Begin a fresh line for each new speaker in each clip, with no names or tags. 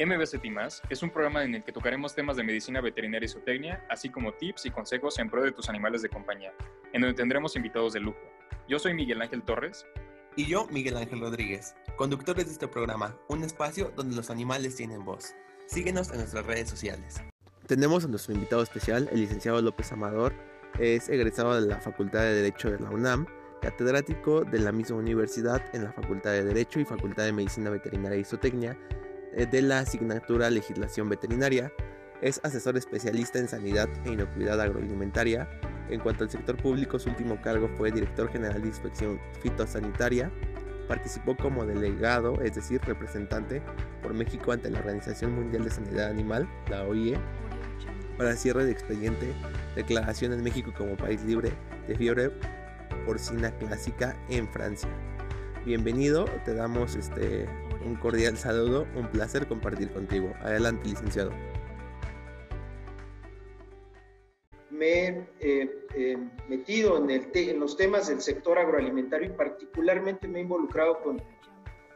MBCT es un programa en el que tocaremos temas de medicina veterinaria y zootecnia, así como tips y consejos en pro de tus animales de compañía, en donde tendremos invitados de lujo. Yo soy Miguel Ángel Torres.
Y yo, Miguel Ángel Rodríguez, conductores de este programa, un espacio donde los animales tienen voz. Síguenos en nuestras redes sociales. Tenemos a nuestro invitado especial, el licenciado López Amador, es egresado de la Facultad de Derecho de la UNAM, catedrático de la misma universidad en la Facultad de Derecho y Facultad de Medicina Veterinaria y Zootecnia de la asignatura Legislación Veterinaria. Es asesor especialista en sanidad e inocuidad agroalimentaria. En cuanto al sector público, su último cargo fue director general de inspección fitosanitaria. Participó como delegado, es decir, representante por México ante la Organización Mundial de Sanidad Animal, la OIE, para cierre de expediente, declaración en México como país libre de fiebre porcina clásica en Francia. Bienvenido, te damos este un cordial saludo, un placer compartir contigo. Adelante, licenciado.
Me he eh, metido en, los temas del sector agroalimentario y particularmente me he involucrado con,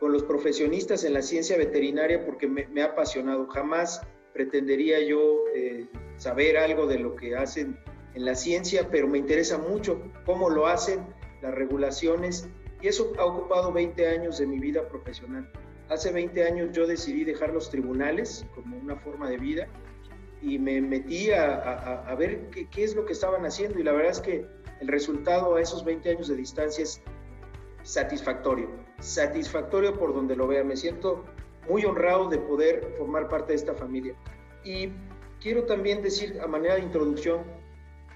con los profesionistas en la ciencia veterinaria porque me, ha apasionado. Jamás pretendería yo eh, saber algo de lo que hacen en la ciencia, pero me interesa mucho cómo lo hacen, las regulaciones, y eso ha ocupado 20 años de mi vida profesional. Hace 20 años yo decidí dejar los tribunales como una forma de vida y me metí a, ver qué, qué, es lo que estaban haciendo y la verdad es que el resultado a esos 20 años de distancia es satisfactorio, satisfactorio por donde lo vea. Me siento muy honrado de poder formar parte de esta familia. Y quiero también decir a manera de introducción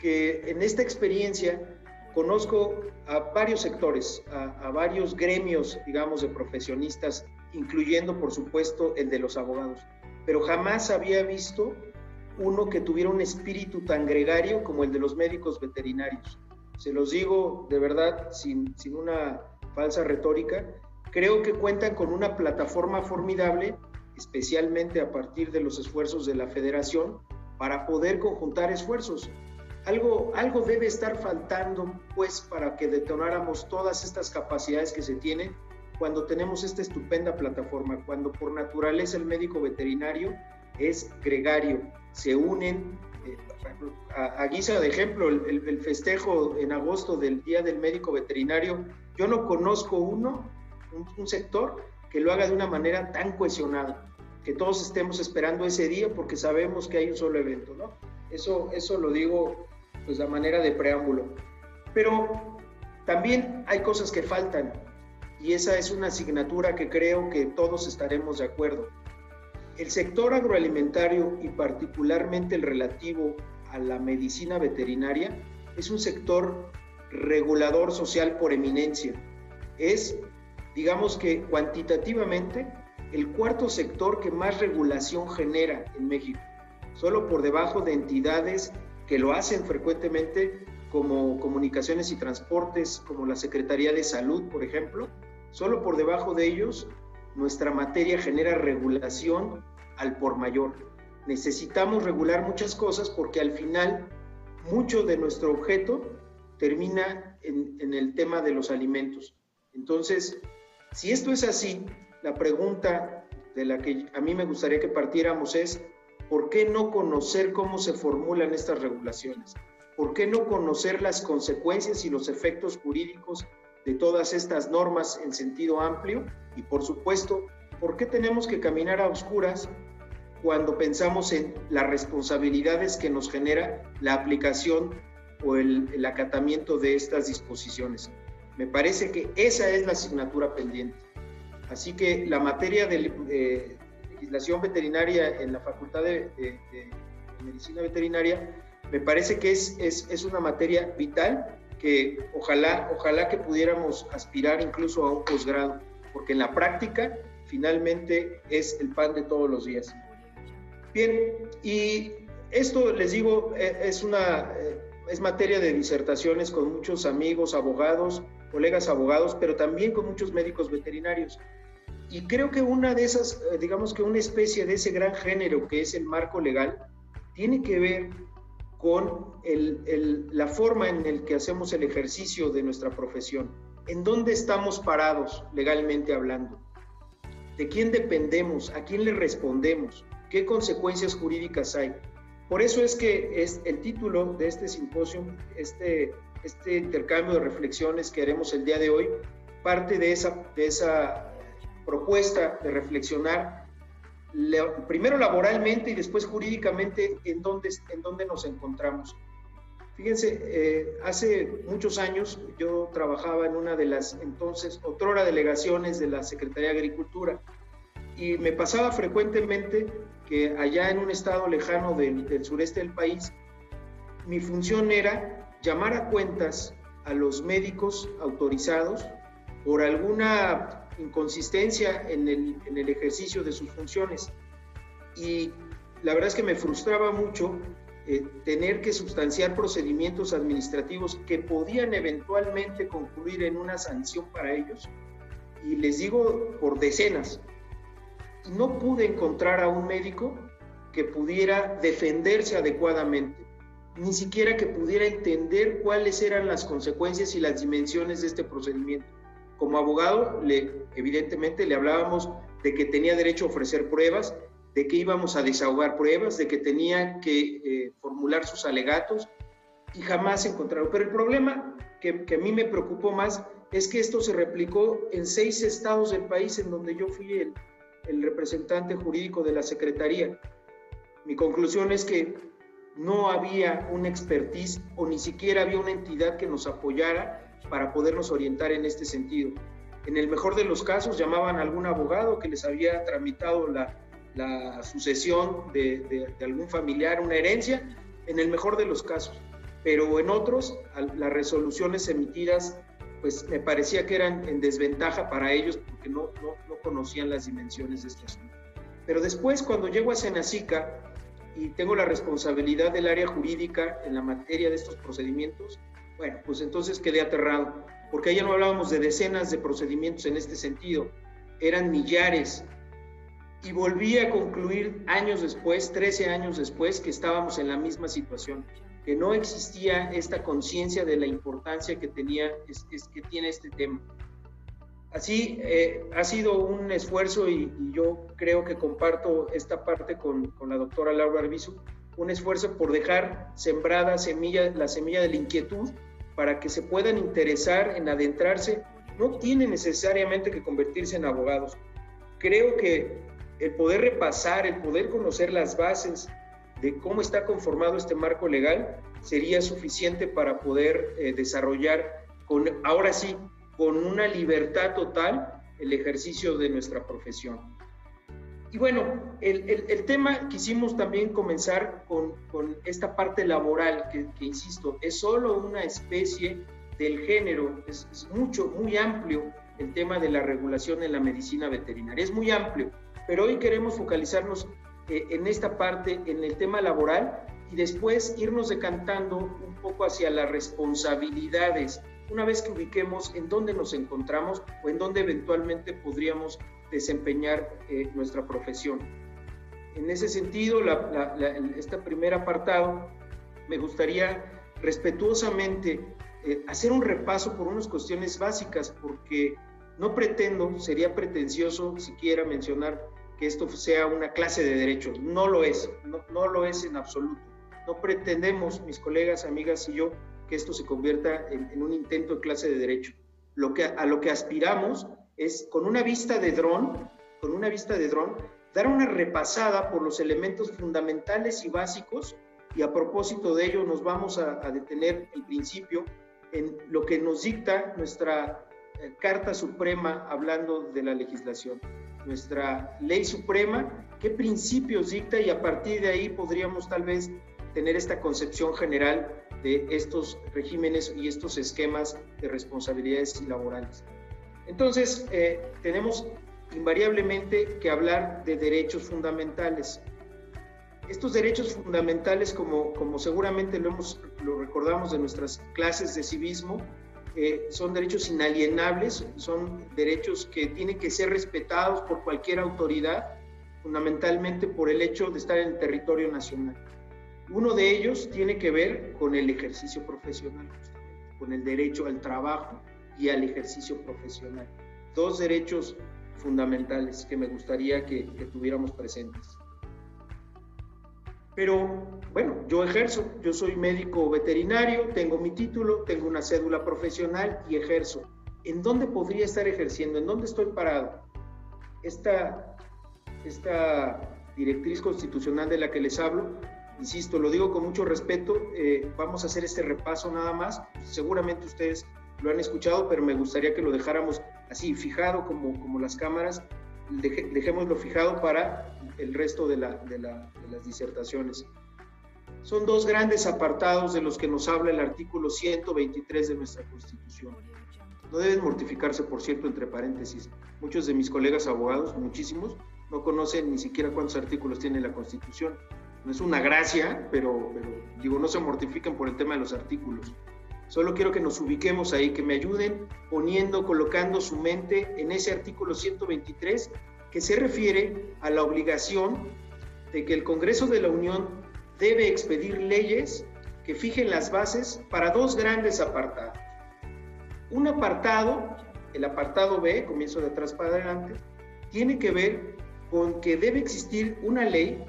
que en esta experiencia conozco a varios sectores, a, a varios gremios, digamos, de profesionistas incluyendo por supuesto el de los abogados. Pero jamás había visto uno que tuviera un espíritu tan gregario como el de los médicos veterinarios. Se los digo de verdad, sin, sin una falsa retórica, creo que cuentan con una plataforma formidable, especialmente a partir de los esfuerzos de la federación, para poder conjuntar esfuerzos. Algo, algo debe estar faltando, pues, para que detonáramos todas estas capacidades que se tienen cuando tenemos esta estupenda plataforma, cuando por naturaleza el médico veterinario es gregario, se unen, eh, a, guisa de ejemplo, el, festejo en agosto del Día del Médico Veterinario, yo no conozco uno, un, sector que lo haga de una manera tan cohesionada, que todos estemos esperando ese día porque sabemos que hay un solo evento, ¿no? Eso, eso lo digo pues a manera de preámbulo. Pero también hay cosas que faltan y esa es una asignatura que creo que todos estaremos de acuerdo. El sector agroalimentario y particularmente el relativo a la medicina veterinaria es un sector regulador social por eminencia. Es, digamos que cuantitativamente, el cuarto sector que más regulación genera en México, solo por debajo de entidades que lo hacen frecuentemente como comunicaciones y transportes, como la Secretaría de Salud, por ejemplo, Solo por debajo de ellos, nuestra materia genera regulación al por mayor. Necesitamos regular muchas cosas porque al final mucho de nuestro objeto termina en, el tema de los alimentos. Entonces, si esto es así, la pregunta de la que a mí me gustaría que partiéramos es, ¿por qué no conocer cómo se formulan estas regulaciones? ¿Por qué no conocer las consecuencias y los efectos jurídicos de todas estas normas en sentido amplio y por supuesto, ¿por qué tenemos que caminar a oscuras cuando pensamos en las responsabilidades que nos genera la aplicación o el, acatamiento de estas disposiciones? Me parece que esa es la asignatura pendiente. Así que la materia de eh, legislación veterinaria en la Facultad de, Medicina Veterinaria me parece que es, es, es una materia vital que ojalá, ojalá que pudiéramos aspirar incluso a un posgrado, porque en la práctica finalmente es el pan de todos los días. Bien, y esto les digo, eh, es una eh, es materia de disertaciones con muchos amigos, abogados, colegas abogados, pero también con muchos médicos veterinarios. Y creo que una de esas, eh, digamos que una especie de ese gran género que es el marco legal, tiene que ver con la forma en la que hacemos el ejercicio de nuestra profesión. ¿En dónde estamos parados legalmente hablando? ¿De quién dependemos? ¿A quién le respondemos? ¿Qué consecuencias jurídicas hay? Por eso es que es el título de este simposio, este, este intercambio de reflexiones que haremos el día de hoy, parte de esa, de esa propuesta de reflexionar primero laboralmente y después jurídicamente en dónde, en dónde nos encontramos. Fíjense, eh, hace muchos años yo trabajaba en una de las entonces, otrora delegaciones de la Secretaría de Agricultura y me pasaba frecuentemente que allá en un estado lejano del, del sureste del país, mi función era llamar a cuentas a los médicos autorizados por alguna inconsistencia en el, ejercicio de sus funciones. Y la verdad es que me frustraba mucho eh, tener que sustanciar procedimientos administrativos que podían eventualmente concluir en una sanción para ellos. Y les digo por decenas. No pude encontrar a un médico que pudiera defenderse adecuadamente, ni siquiera que pudiera entender cuáles eran las consecuencias y las dimensiones de este procedimiento. Como abogado, evidentemente le hablábamos de que tenía derecho a ofrecer pruebas, de que íbamos a desahogar pruebas, de que tenía que eh, formular sus alegatos y jamás encontraron. Pero el problema que, a mí me preocupó más es que esto se replicó en seis estados del país en donde yo fui el, el representante jurídico de la Secretaría. Mi conclusión es que no había una expertise o ni siquiera había una entidad que nos apoyara para podernos orientar en este sentido. En el mejor de los casos llamaban a algún abogado que les había tramitado la, sucesión de, algún familiar, una herencia, en el mejor de los casos. Pero en otros, las resoluciones emitidas, pues me parecía que eran en desventaja para ellos porque no, no, no conocían las dimensiones de este asunto. Pero después, cuando llego a Senacica y tengo la responsabilidad del área jurídica en la materia de estos procedimientos, bueno, pues entonces quedé aterrado, porque ya no hablábamos de decenas de procedimientos en este sentido, eran millares. Y volví a concluir años después, 13 años después, que estábamos en la misma situación, que no existía esta conciencia de la importancia que, tenía, es, que tiene este tema. Así eh, ha sido un esfuerzo y, yo creo que comparto esta parte con, con la doctora Laura Arbizu, un esfuerzo por dejar sembrada la semilla de la inquietud para que se puedan interesar en adentrarse, no tiene necesariamente que convertirse en abogados. Creo que el poder repasar, el poder conocer las bases de cómo está conformado este marco legal sería suficiente para poder eh, desarrollar ahora sí, con una libertad total el ejercicio de nuestra profesión. Y bueno, el, el, el, tema quisimos también comenzar con, con esta parte laboral, que, que, insisto, es solo una especie del género, es, es, mucho, muy amplio el tema de la regulación en la medicina veterinaria, es muy amplio, pero hoy queremos focalizarnos eh, en esta parte, en el tema laboral, y después irnos decantando un poco hacia las responsabilidades, una vez que ubiquemos en dónde nos encontramos o en dónde eventualmente podríamos desempeñar eh, nuestra profesión. En ese sentido, la, la, este primer apartado, me gustaría respetuosamente eh, hacer un repaso por unas cuestiones básicas, porque no pretendo, sería pretencioso siquiera mencionar que esto sea una clase de derechos. No lo es, no, no lo es en absoluto. No pretendemos, mis colegas, amigas y yo, que esto se convierta en, en un intento de clase de derecho. Lo que, a lo que aspiramos es con una vista de dron, con una vista de dron, dar una repasada por los elementos fundamentales y básicos y a propósito de ello nos vamos a, detener el principio en lo que nos dicta nuestra eh, Carta Suprema hablando de la legislación, nuestra ley suprema, qué principios dicta y a partir de ahí podríamos tal vez tener esta concepción general de estos regímenes y estos esquemas de responsabilidades laborales. Entonces, eh, tenemos invariablemente que hablar de derechos fundamentales. Estos derechos fundamentales, como, seguramente lo recordamos de nuestras clases de civismo, eh, son derechos inalienables, son derechos que tienen que ser respetados por cualquier autoridad, fundamentalmente por el hecho de estar en el territorio nacional. Uno de ellos tiene que ver con el ejercicio profesional, con el derecho al trabajo, y al ejercicio profesional. Dos derechos fundamentales que me gustaría que, tuviéramos presentes. Pero bueno, yo ejerzo, yo soy médico veterinario, tengo mi título, tengo una cédula profesional y ejerzo. ¿En dónde podría estar ejerciendo? ¿En dónde estoy parado? Esta, esta directriz constitucional de la que les hablo, insisto, lo digo con mucho respeto, eh, vamos a hacer este repaso nada más. Seguramente ustedes lo han escuchado, pero me gustaría que lo dejáramos así, fijado como, como las cámaras, dejémoslo fijado para el resto de, la, de, las disertaciones. Son dos grandes apartados de los que nos habla el artículo 123 de nuestra Constitución. No deben mortificarse, por cierto, entre paréntesis. Muchos de mis colegas abogados, muchísimos, no conocen ni siquiera cuántos artículos tiene la Constitución. No es una gracia, pero, pero digo, no se mortifiquen por el tema de los artículos. Solo quiero que nos ubiquemos ahí, que me ayuden poniendo, colocando su mente en ese artículo 123 que se refiere a la obligación de que el Congreso de la Unión debe expedir leyes que fijen las bases para dos grandes apartados. Un apartado, el apartado B, comienzo de atrás para adelante, tiene que ver con que debe existir una ley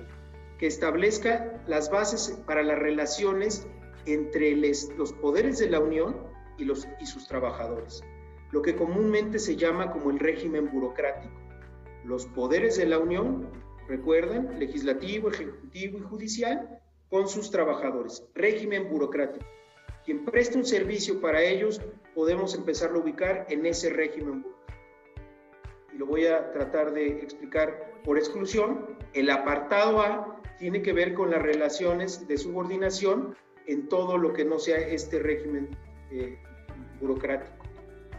que establezca las bases para las relaciones entre los poderes de la Unión y, y sus trabajadores, lo que comúnmente se llama como el régimen burocrático. Los poderes de la Unión, recuerdan, legislativo, ejecutivo y judicial, con sus trabajadores, régimen burocrático. Quien preste un servicio para ellos, podemos empezarlo a ubicar en ese régimen burocrático. Y lo voy a tratar de explicar por exclusión. El apartado A tiene que ver con las relaciones de subordinación en todo lo que no sea este régimen eh, burocrático.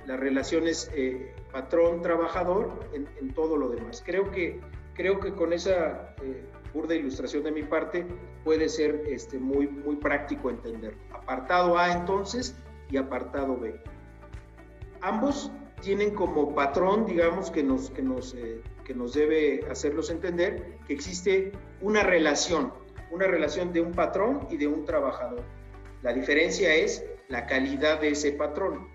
Las relaciones eh, patrón-trabajador en, todo lo demás. Creo que, creo que con esa eh, burda ilustración de mi parte puede ser este, muy, muy práctico entender. Apartado A entonces y apartado B. Ambos tienen como patrón, digamos, que nos, que nos, que nos debe hacerlos entender que existe una relación una relación de un patrón y de un trabajador. La diferencia es la calidad de ese patrón.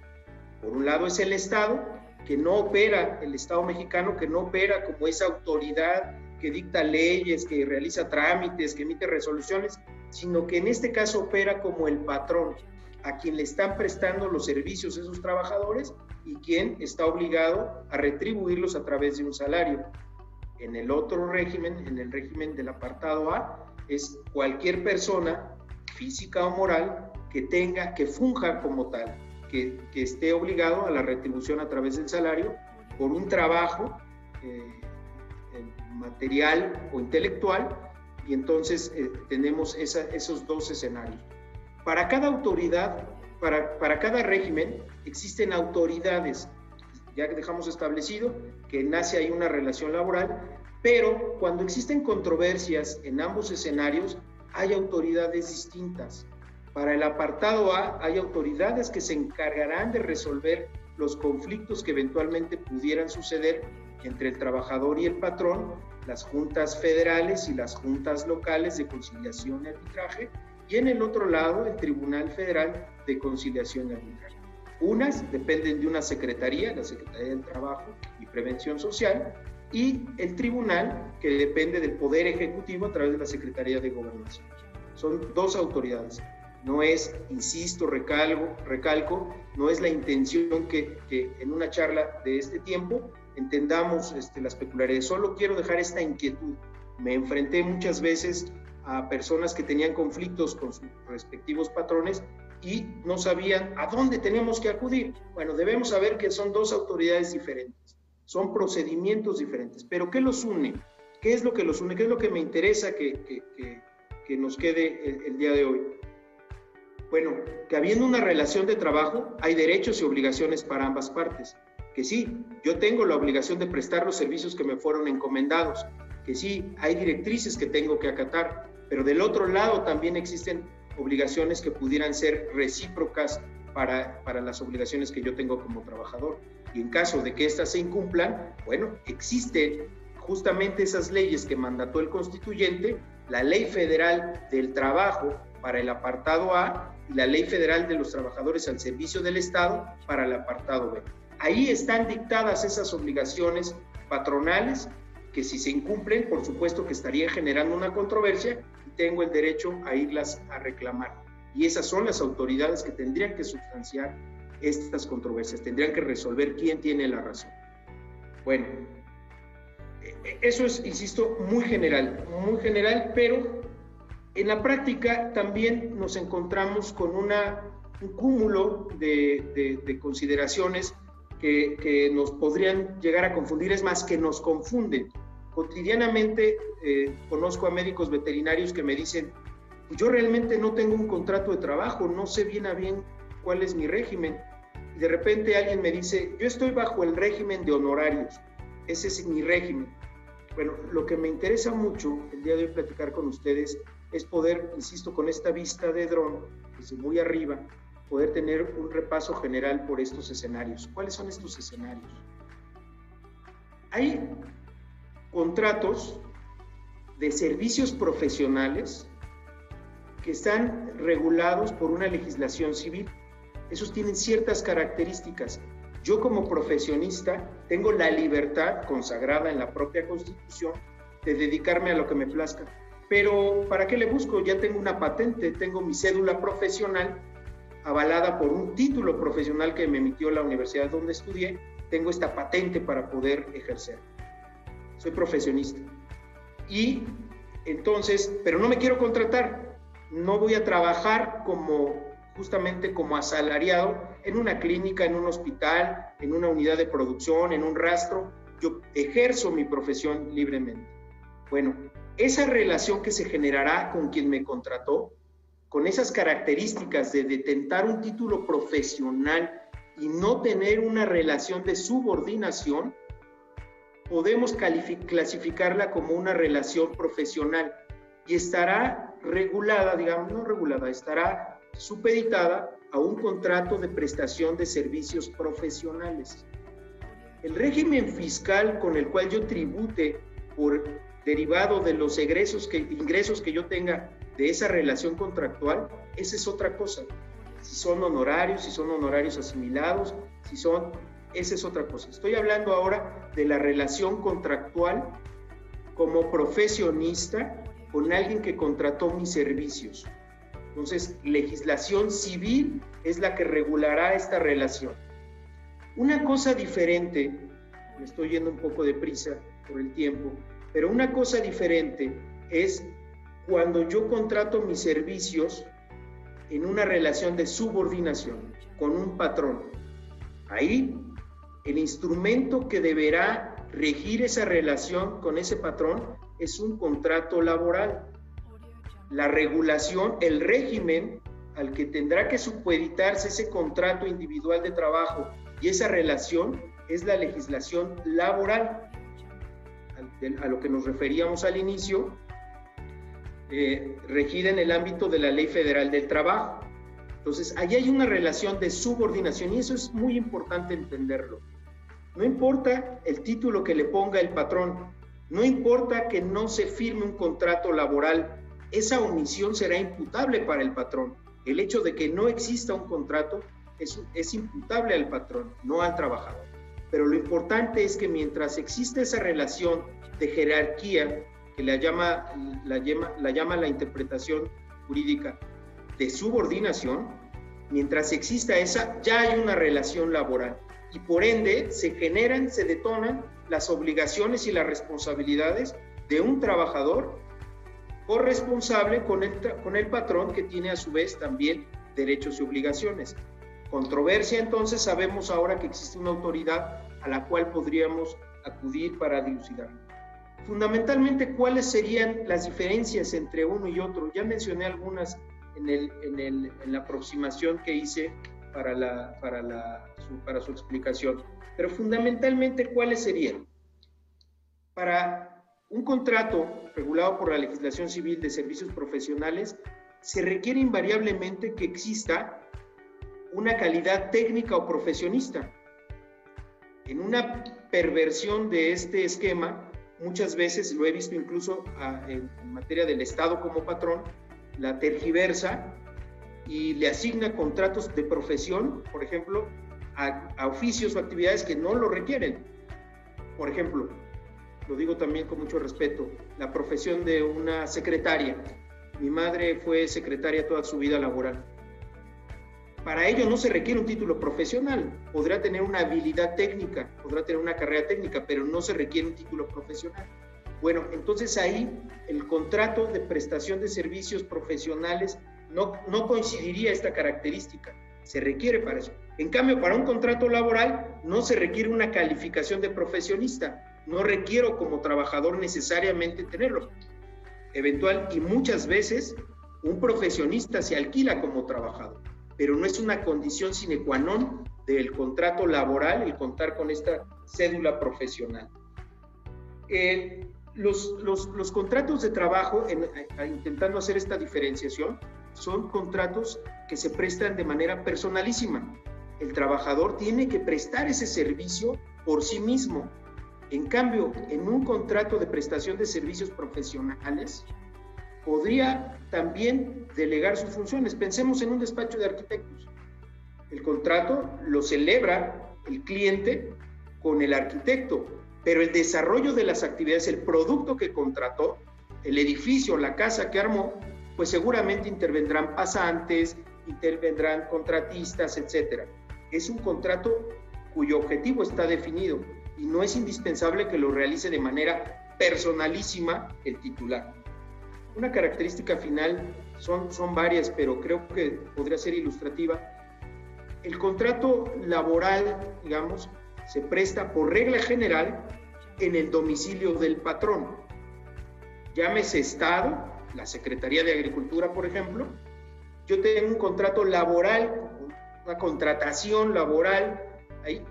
Por un lado es el Estado, que no opera, el Estado mexicano, que no opera como esa autoridad que dicta leyes, que realiza trámites, que emite resoluciones, sino que en este caso opera como el patrón, a quien le están prestando los servicios esos trabajadores y quien está obligado a retribuirlos a través de un salario. En el otro régimen, en el régimen del apartado A, es cualquier persona, física o moral, que tenga, que funja como tal, que, esté obligado a la retribución a través del salario por un trabajo eh, material o intelectual, y entonces eh, tenemos esos dos escenarios. Para cada autoridad, para, para cada régimen, existen autoridades, ya que dejamos establecido que nace ahí una relación laboral, pero cuando existen controversias en ambos escenarios, hay autoridades distintas. Para el apartado A, hay autoridades que se encargarán de resolver los conflictos que eventualmente pudieran suceder entre el trabajador y el patrón, las juntas federales y las juntas locales de conciliación y arbitraje, y en el otro lado el Tribunal Federal de Conciliación y Arbitraje. Unas dependen de una secretaría, la Secretaría del Trabajo y Prevención Social, y el tribunal, que depende del Poder Ejecutivo a través de la Secretaría de Gobernación. Son dos autoridades. No es, insisto, recalco, recalco no es la intención que, que en una charla de este tiempo entendamos este, las peculiaridades. Solo quiero dejar esta inquietud. Me enfrenté muchas veces a personas que tenían conflictos con sus respectivos patrones y no sabían a dónde tenemos que acudir. Bueno, debemos saber que son dos autoridades diferentes. Son procedimientos diferentes. Pero ¿qué los une? ¿Qué es lo que los une? ¿Qué es lo que me interesa que, que, nos quede el, el día de hoy? Bueno, que habiendo una relación de trabajo, hay derechos y obligaciones para ambas partes. Que sí, yo tengo la obligación de prestar los servicios que me fueron encomendados. Que sí, hay directrices que tengo que acatar. Pero del otro lado también existen obligaciones que pudieran ser recíprocas para, para las obligaciones que yo tengo como trabajador y en caso de que éstas se incumplan, bueno, existen justamente esas leyes que mandató el constituyente, la Ley Federal del Trabajo para el apartado A y la Ley Federal de los Trabajadores al Servicio del Estado para el apartado B. Ahí están dictadas esas obligaciones patronales que si se incumplen, por supuesto que estaría generando una controversia y tengo el derecho a irlas a reclamar. Y esas son las autoridades que tendrían que sustanciar estas controversias, tendrían que resolver quién tiene la razón. Bueno, eso es, insisto, muy general, muy general, pero en la práctica también nos encontramos con un cúmulo de, consideraciones que, nos podrían llegar a confundir, es más, que nos confunden. Cotidianamente eh, conozco a médicos veterinarios que me dicen, yo realmente no tengo un contrato de trabajo, no sé bien a bien cuál es mi régimen. Y de repente alguien me dice, yo estoy bajo el régimen de honorarios, ese es mi régimen. Bueno, lo que me interesa mucho el día de hoy platicar con ustedes es poder, insisto, con esta vista de dron, desde muy arriba, poder tener un repaso general por estos escenarios. ¿Cuáles son estos escenarios? Hay contratos de servicios profesionales que están regulados por una legislación civil. Esos tienen ciertas características. Yo como profesionista tengo la libertad consagrada en la propia Constitución de dedicarme a lo que me plazca. Pero ¿para qué le busco? Ya tengo una patente, tengo mi cédula profesional avalada por un título profesional que me emitió la universidad donde estudié, tengo esta patente para poder ejercer. Soy profesionista. Y entonces, pero no me quiero contratar, no voy a trabajar como justamente como asalariado en una clínica, en un hospital, en una unidad de producción, en un rastro. Yo ejerzo mi profesión libremente. Bueno, esa relación que se generará con quien me contrató, con esas características de detentar un título profesional y no tener una relación de subordinación, podemos clasificarla como una relación profesional y estará regulada, digamos, no regulada, estará supeditada a un contrato de prestación de servicios profesionales. El régimen fiscal con el cual yo tribute por derivado de los egresos que, ingresos que yo tenga de esa relación contractual, esa es otra cosa. Si son honorarios, si son honorarios asimilados, si son, esa es otra cosa. Estoy hablando ahora de la relación contractual como profesionista con alguien que contrató mis servicios. Entonces, legislación civil es la que regulará esta relación. Una cosa diferente, me estoy yendo un poco de prisa por el tiempo, pero una cosa diferente es cuando yo contrato mis servicios en una relación de subordinación con un patrón. Ahí el instrumento que deberá regir esa relación con ese patrón es un contrato laboral. La regulación, el régimen al que tendrá que supeditarse ese contrato individual de trabajo y esa relación es la legislación laboral a lo que nos referíamos al inicio, eh, regida en el ámbito de la Ley Federal del Trabajo. Entonces, ahí hay una relación de subordinación y eso es muy importante entenderlo. No importa el título que le ponga el patrón, no importa que no se firme un contrato laboral, esa omisión será imputable para el patrón. El hecho de que no exista un contrato es, imputable al patrón, no al trabajador. Pero lo importante es que mientras existe esa relación de jerarquía, que la llama la, llama, la llama la interpretación jurídica de subordinación, mientras exista esa, ya hay una relación laboral y por ende se generan, se detonan las obligaciones y las responsabilidades de un trabajador corresponsable con el, patrón que tiene a su vez también derechos y obligaciones. Controversia entonces sabemos ahora que existe una autoridad a la cual podríamos acudir para dilucidar. Fundamentalmente, ¿cuáles serían las diferencias entre uno y otro? Ya mencioné algunas en, la aproximación que hice para, su, para su explicación. Pero fundamentalmente, ¿cuáles serían? Para un contrato regulado por la legislación civil de servicios profesionales, se requiere invariablemente que exista una calidad técnica o profesionista. En una perversión de este esquema, muchas veces lo he visto incluso en, materia del Estado como patrón, la tergiversa y le asigna contratos de profesión, por ejemplo, a, oficios o actividades que no lo requieren. por ejemplo, lo digo también con mucho respeto, la profesión de una secretaria. Mi madre fue secretaria toda su vida laboral. Para ello no se requiere un título profesional. Podrá tener una habilidad técnica, podrá tener una carrera técnica, pero no se requiere un título profesional. Bueno, entonces ahí el contrato de prestación de servicios profesionales no, no coincidiría esta característica. Se requiere para eso. En cambio, para un contrato laboral no se requiere una calificación de profesionista no requiero como trabajador necesariamente tenerlo. Eventual y muchas veces un profesionista se alquila como trabajador, pero no es una condición sine qua non del contrato laboral el contar con esta cédula profesional. Eh, los, los, contratos de trabajo, intentando hacer esta diferenciación, son contratos que se prestan de manera personalísima. El trabajador tiene que prestar ese servicio por sí mismo, en cambio, en un contrato de prestación de servicios profesionales, podría también delegar sus funciones. Pensemos en un despacho de arquitectos. El contrato lo celebra el cliente con el arquitecto, pero el desarrollo de las actividades, el producto que contrató, el edificio, la casa que armó, pues seguramente intervendrán pasantes, intervendrán contratistas, etc. Es un contrato cuyo objetivo está definido y no es indispensable que lo realice de manera personalísima el titular. Una característica final son, son varias, pero creo que podría ser ilustrativa. El contrato laboral, digamos, se presta por regla general en el domicilio del patrón. Llámese Estado, la Secretaría de Agricultura, por ejemplo. Yo tengo un contrato laboral, una contratación laboral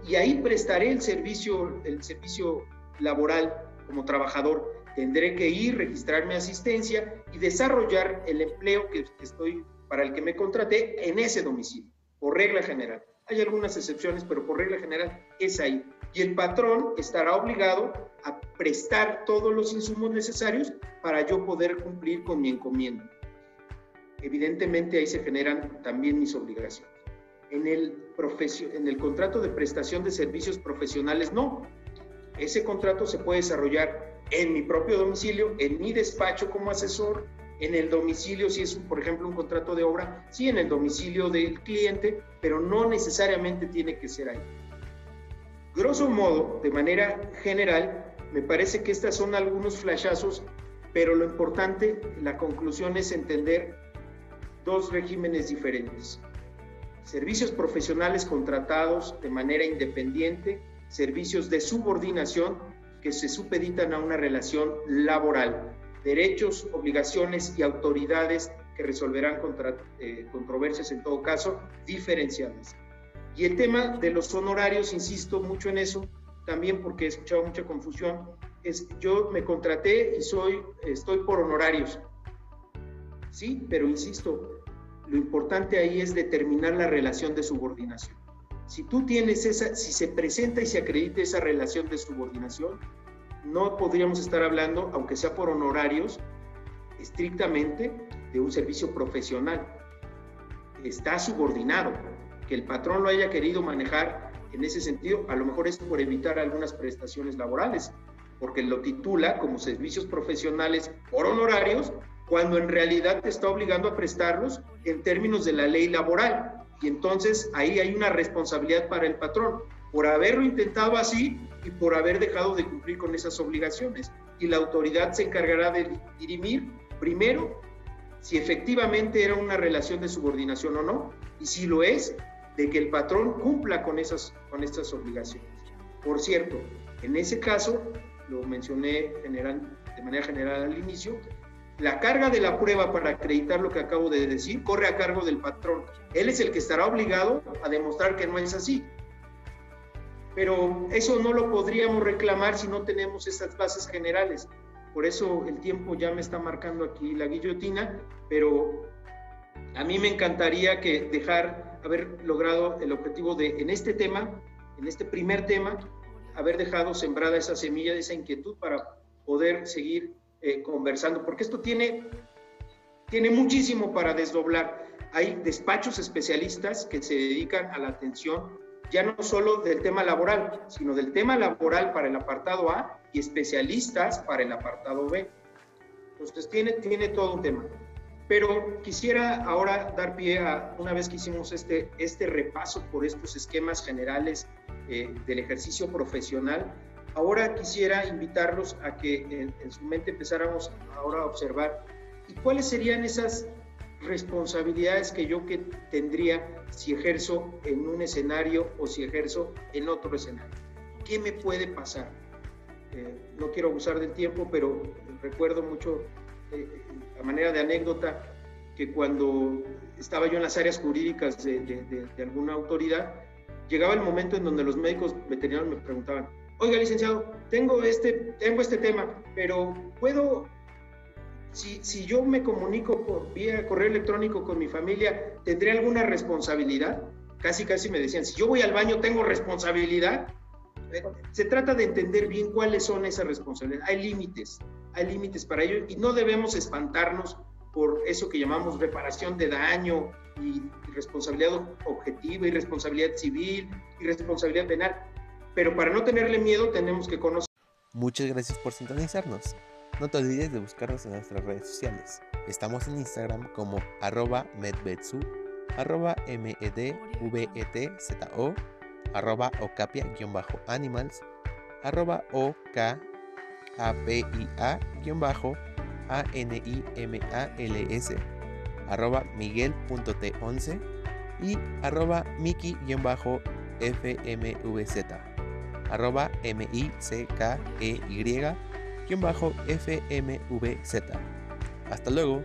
y ahí prestaré el servicio, el servicio laboral como trabajador. Tendré que ir, registrar mi asistencia y desarrollar el empleo que estoy, para el que me contraté en ese domicilio, por regla general. Hay algunas excepciones, pero por regla general es ahí. Y el patrón estará obligado a prestar todos los insumos necesarios para yo poder cumplir con mi encomienda. Evidentemente ahí se generan también mis obligaciones en el, en el contrato de prestación de servicios profesionales, no. Ese contrato se puede desarrollar en mi propio domicilio, en mi despacho como asesor, en el domicilio, si es, por ejemplo, un contrato de obra, sí, en el domicilio del cliente, pero no necesariamente tiene que ser ahí. Grosso modo, de manera general, me parece que estas son algunos flashazos, pero lo importante, la conclusión es entender dos regímenes diferentes servicios profesionales contratados de manera independiente, servicios de subordinación que se supeditan a una relación laboral, derechos, obligaciones y autoridades que resolverán eh, controversias en todo caso diferenciadas. Y el tema de los honorarios, insisto mucho en eso, también porque he escuchado mucha confusión, es yo me contraté y soy, estoy por honorarios. Sí, pero insisto, lo importante ahí es determinar la relación de subordinación. Si tú tienes esa, si se presenta y se acredita esa relación de subordinación, no podríamos estar hablando, aunque sea por honorarios, estrictamente de un servicio profesional. Está subordinado. Que el patrón lo haya querido manejar en ese sentido, a lo mejor es por evitar algunas prestaciones laborales, porque lo titula como servicios profesionales por honorarios cuando en realidad te está obligando a prestarlos en términos de la ley laboral. Y entonces ahí hay una responsabilidad para el patrón por haberlo intentado así y por haber dejado de cumplir con esas obligaciones. Y la autoridad se encargará de dirimir, primero, si efectivamente era una relación de subordinación o no, y si lo es, de que el patrón cumpla con esas, con estas obligaciones. Por cierto, en ese caso, lo mencioné general, de manera general al inicio, la carga de la prueba para acreditar lo que acabo de decir corre a cargo del patrón. Él es el que estará obligado a demostrar que no es así. Pero eso no lo podríamos reclamar si no tenemos esas bases generales. Por eso el tiempo ya me está marcando aquí la guillotina, pero a mí me encantaría que dejar haber logrado el objetivo de en este tema, en este primer tema, haber dejado sembrada esa semilla de esa inquietud para poder seguir eh, conversando, porque esto tiene, tiene muchísimo para desdoblar. Hay despachos especialistas que se dedican a la atención ya no solo del tema laboral, sino del tema laboral para el apartado A y especialistas para el apartado B. Entonces tiene, tiene todo un tema. Pero quisiera ahora dar pie a, una vez que hicimos este, este repaso por estos esquemas generales eh, del ejercicio profesional, ahora quisiera invitarlos a que en, en su mente empezáramos ahora a observar y cuáles serían esas responsabilidades que yo que tendría si ejerzo en un escenario o si ejerzo en otro escenario. ¿Qué me puede pasar? Eh, no quiero abusar del tiempo, pero recuerdo mucho, eh, a manera de anécdota, que cuando estaba yo en las áreas jurídicas de, de, de, alguna autoridad, llegaba el momento en donde los médicos veterinarios me preguntaban, oiga, licenciado, tengo este, tengo este tema, pero ¿puedo si, si, yo me comunico por vía correo electrónico con mi familia, ¿tendré alguna responsabilidad? Casi, casi me decían, si yo voy al baño, ¿tengo responsabilidad? Se trata de entender bien cuáles son esas responsabilidades. Hay límites, hay límites para ello y no debemos espantarnos por eso que llamamos reparación de daño y responsabilidad objetiva y responsabilidad civil y responsabilidad penal. Pero para no tenerle miedo tenemos que conocer.
Muchas gracias por sintonizarnos. No te olvides de buscarnos en nuestras redes sociales. Estamos en Instagram como arroba medvetsu, arroba medvetzo, arroba ocapia-animals, arroba okapia-animals, arroba miguel.t11 y arroba miki-fmvz, arroba m-i-c-k-e-y bajo FMVZ. Hasta luego.